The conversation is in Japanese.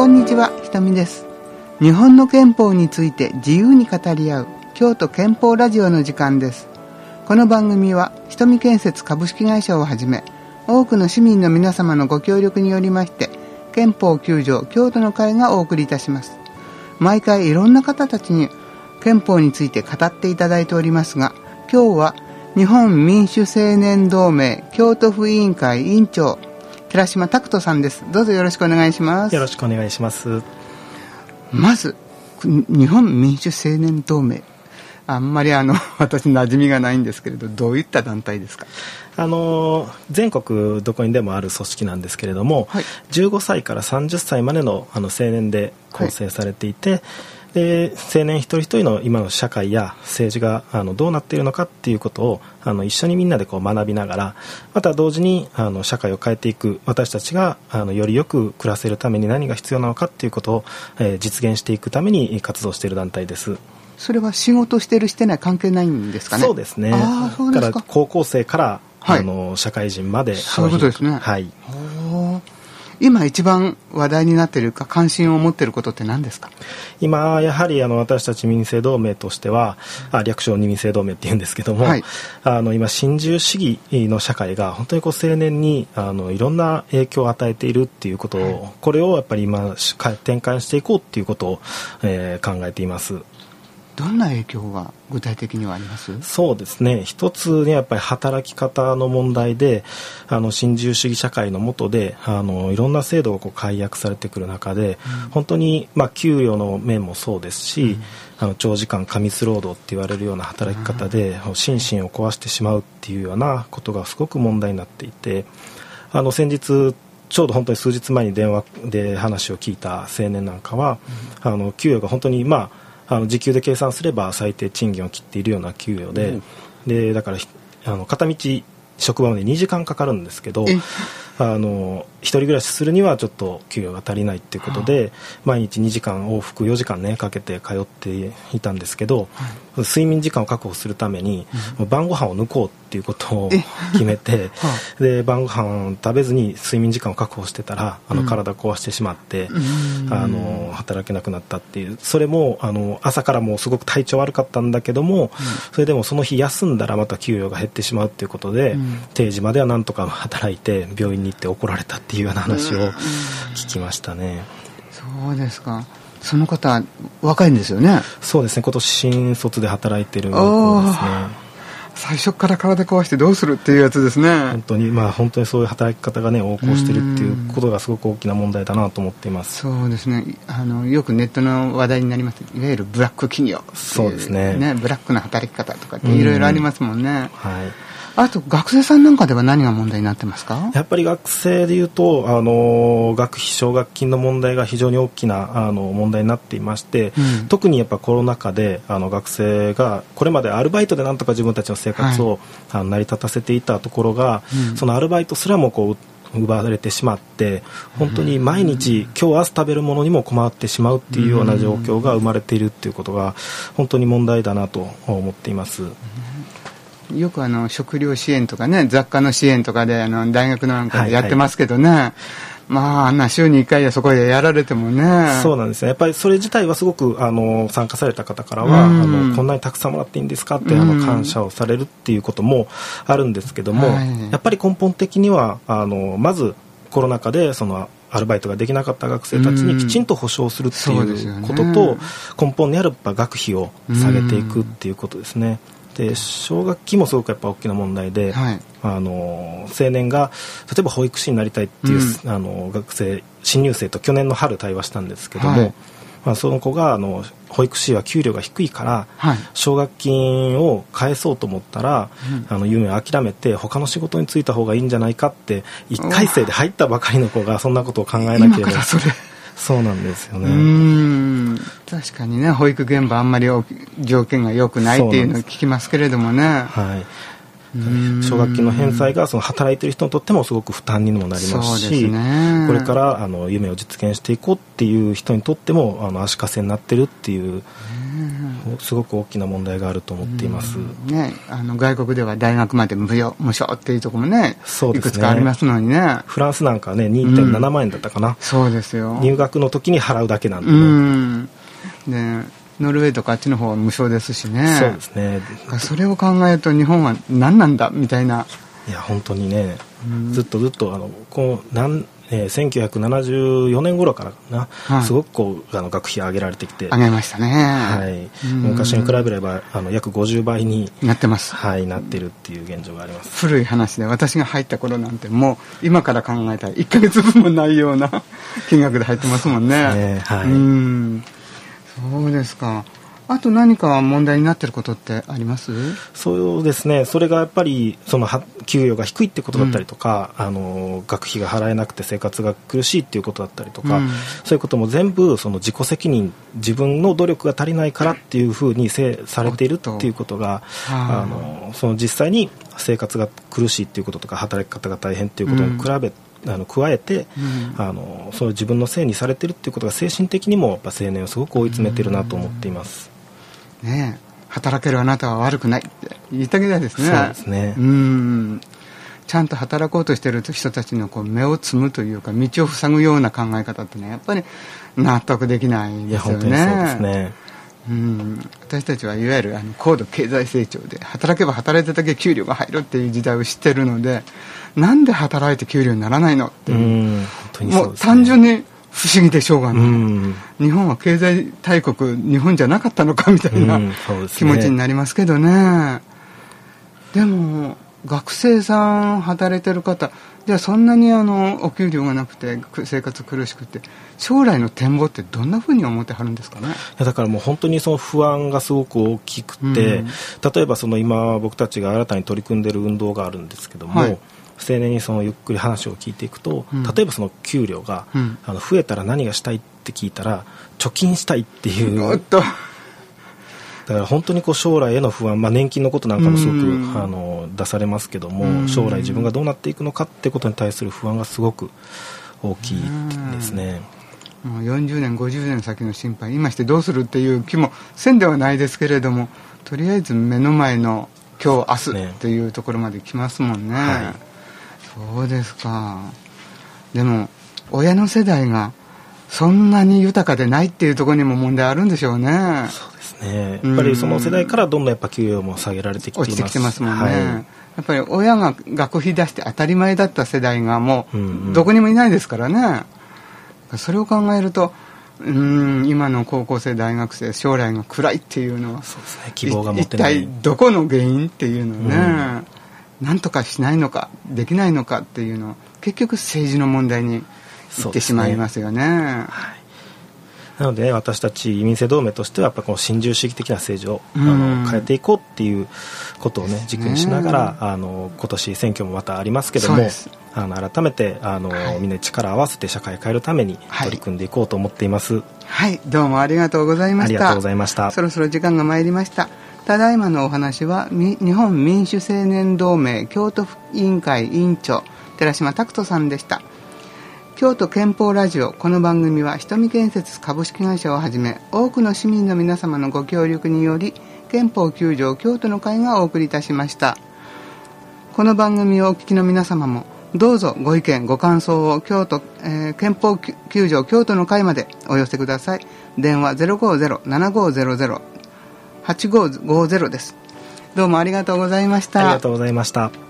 こんにちはひとみです。日本の憲法について自由に語り合う京都憲法ラジオの時間です。この番組はひとみ建設株式会社をはじめ多くの市民の皆様のご協力によりまして憲法9条京都の会がお送りいたします。毎回いろんな方たちに憲法について語っていただいておりますが今日は日本民主青年同盟京都府委員会委員長寺島拓人さんです。どうぞよろしくお願いします。よろしくお願いします。まず日本民主青年同盟。あんまりあの 私馴染みがないんですけれどどういった団体ですか？あの全国どこにでもある組織なんですけれども、はい、15歳から30歳までのあの青年で構成されていて、はいで青年一人一人の今の社会や政治があのどうなっているのかっていうことをあの一緒にみんなでこう学びながらまた同時にあの社会を変えていく私たちがあのよりよく暮らせるために何が必要なのかっていうことを、えー、実現していくために活動している団体です。それは仕事してるしてない関係ないんですかね？そうですね。あそうですか。高校生から、はい、あの社会人までそういうことですね。はい。今一番話題になっているか関心を持っていることって何ですか？今やはりあの私たち民政同盟としては、あ略称に民政同盟って言うんですけども、はい、あの今新自由主義の社会が本当にこう青年にあのいろんな影響を与えているっていうことを、はい、これをやっぱり今転換していこうっていうことを、えー、考えています。どんな影響が具体的にはあります？そうですね。一つねやっぱり働き方の問題であの新自由主義社会の下であのいろんな制度がこう解約されてくる中で、うん、本当に、まあ、給与の面もそうですし、うん、あの長時間過密労働って言われるような働き方で、うん、心身を壊してしまうっていうようなことがすごく問題になっていてあの先日ちょうど本当に数日前に電話で話を聞いた青年なんかは、あの給与が本当にまああの時給で計算すれば最低賃金を切っているような給与でうん、でだからあの片道職場まで2時間かかるんですけどあの一人暮らしするにはちょっと給与が足りないっていうことで、はあ、毎日2時間往復4時間ねかけて通っていたんですけど、はい、睡眠時間を確保するために、うん、晩ご飯を抜こうっていうことを決めて、はあ、で晩ご飯食べずに睡眠時間を確保してたらあの体壊してしまって、うん、あの働けなくなったっていう。それもあの朝からもうすごく体調悪かったんだけども、うん、それでもその日休んだらまた給与が減ってしまうっていうことで、定時まではなんとか働いて病院に行って怒られたっていうような話を聞きましたね。そうですか。その方若いんですよね。そうですね。今年新卒で働いてる子ですね。最初から体壊してどうするっていうやつですね。本当にまあ本当にそういう働き方がね横行してるっていうことがすごく大きな問題だなと思っています。そうですね。あのよくネットの話題になります。いわゆるブラック企業そうですね。ねブラックな働き方とかっていろいろありますもんね。はいあと学生さんなんかでは何が問題になってますか？やっぱり学生でいうとあの学費奨学金の問題が非常に大きなあの問題になっていまして、うん、特にやっぱコロナ禍であの学生がこれまでアルバイトでなんとか自分たちの生活を、はい、あの成り立たせていたところが、うん、そのアルバイトすらもこう奪われてしまって本当に毎日今日明日食べるものにも困ってしまうっていうような状況が生まれているっていうことが本当に問題だなと思っています。よくあの食料支援とかね雑貨の支援とかであの大学のなんかでやってますけどね、はいはいまあ、あんな週に1回やそこでやられてもね。そうなんですね。やっぱりそれ自体はすごく、あの、参加された方からは、うん、あの、こんなにたくさんもらっていいんですかって、あの、感謝をされるっていうこともあるんですけども、はい、やっぱり根本的には、あの、まずコロナ禍で、その、アルバイトができなかった学生たちにきちんと保証するっていうことと、根本にある学費を下げていくっていうことですね。で奨学金もすごくやっぱ大きな問題で、はい、あの青年が例えば保育士になりたいっていう、うん、あの学生新入生と去年の春対話したんですけども、はい、まあ、その子があの保育士は給料が低いから、はい、奨学金を返そうと思ったら、うん、あの夢を諦めて他の仕事に就いた方がいいんじゃないかって1回生で入ったばかりの子がそんなことを考えなければそうなんですよね確かにね保育現場あんまり条件が良くないっていうのを聞きますけれどもね。はい。奨学金の返済がその働いてる人にとってもすごく負担にもなりますし、ね、これからあの夢を実現していこうっていう人にとってもあの足かせになってるっていうすごく大きな問題があると思っています、ね、あの外国では大学まで無料無償っていうところもねそうですね。いくつかありますのにね。フランスなんかね2.7万円だったかな、そうですよ。入学の時に払うだけなんで、うねん。でノルウェーとかあっちの方は無償ですしね。そうですね。それを考えると日本は何なんだみたいな。いや本当にね、うんずっとずっとあのこうなん、えー1974年頃からかな、はい。すごくこうあの学費上げられてきて、あげましたね。はい、うん。昔に比べればあの約50倍に、なってます。はい、なってるっていう現状があります。古い話で私が入った頃なんてもう今から考えたら1ヶ月分もないような金額で入ってますもんね。ねはい。うん。そうですかあと何か問題になってることってあります？そうですね。それがやっぱりそのは給与が低いってことだったりとか、あの学費が払えなくて生活が苦しいっていうことだったりとか、うん。そういうことも全部その自己責任自分の努力が足りないからっていうふうにせされているっていうことがはああのその実際に生活が苦しいっていうこととか働き方が大変っていうことに比べ、あの加えて、うん。あのその自分のせいにされてるっていうことが精神的にもやっぱ青年をすごく追い詰めてるなと思っています。ねえ働けるあなたは悪くないって言いたげたいですね。そうですね。うん。ちゃんと働こうとしてる人たちのこう目をつむというか道を塞ぐような考え方ってねやっぱり納得できないですよね。うん。私たちはいわゆるあの高度経済成長で働けば働いただけ給料が入るっていう時代を知ってるのでなんで働いて給料にならないのってう。もう。単純に不思議でしょうがない、うん。日本は経済大国日本じゃなかったのかみたいな気持ちになりますけどね、でも学生さん働いてる方じゃあそんなにあのお給料がなくてく生活苦しくて将来の展望ってどんなふうに思ってはるんですかね？いやだからもう本当にその不安がすごく大きくて、うん。例えばその今僕たちが新たに取り組んでる運動があるんですけども、はい青年にそのゆっくり話を聞いていくと、うん。例えばその給料が、うん。あの増えたら何がしたいって聞いたら貯金したいっていう。だから本当にこう将来への不安、まあ、年金のことなんかもすごく、うん。あの出されますけども、うん。将来自分がどうなっていくのかってことに対する不安がすごく大きいですね。もう40年50年先の心配今してどうするっていう気もせんではないですけれどもとりあえず目の前の今日明ね。日っていうところまで来ますもんね、はそうですか。でも親の世代がそんなに豊かでないっていうところにも問題あるんでしょうね。そうですね。やっぱりその世代からどんどんやっぱ給与も下げられてきています。落ちてきてますもんね、はい。やっぱり親が学費出して当たり前だった世代がもうんうん。うどこにもいないですからね、それを考えるとうん今の高校生大学生将来が暗いっていうのはそうですね。希望が持てない。一体どこの原因っていうのをね、なんとかしないのかできないのかっていうのを結局政治の問題にいってしまいますよね。なので、ね、私たち移民制同盟としてはやっぱこの新自由主義的な政治を、あうん。の変えていこうっていうことをね軸にしながら、ねあの今年選挙もまたありますけどもあの改めてあの、はい。みんなで力を合わせて社会を変えるためにはい。取り組んでいこうと思っています、はい。どうもありがとうございました。ありがとうございました。そろそろ時間が参りましたただいまのお話は日本民主青年同盟京都府委員会委員長寺島拓人さんでした。京都憲法ラジオこの番組は瞳建設株式会社をはじめ多くの市民の皆様のご協力により憲法9条京都の会がお送りいたしました。この番組をお聞きの皆様もどうぞご意見ご感想を京都、えー憲法9条京都の会までお寄せください。電話050-7500 8550です。どうもありがとうございました。ありがとうございました。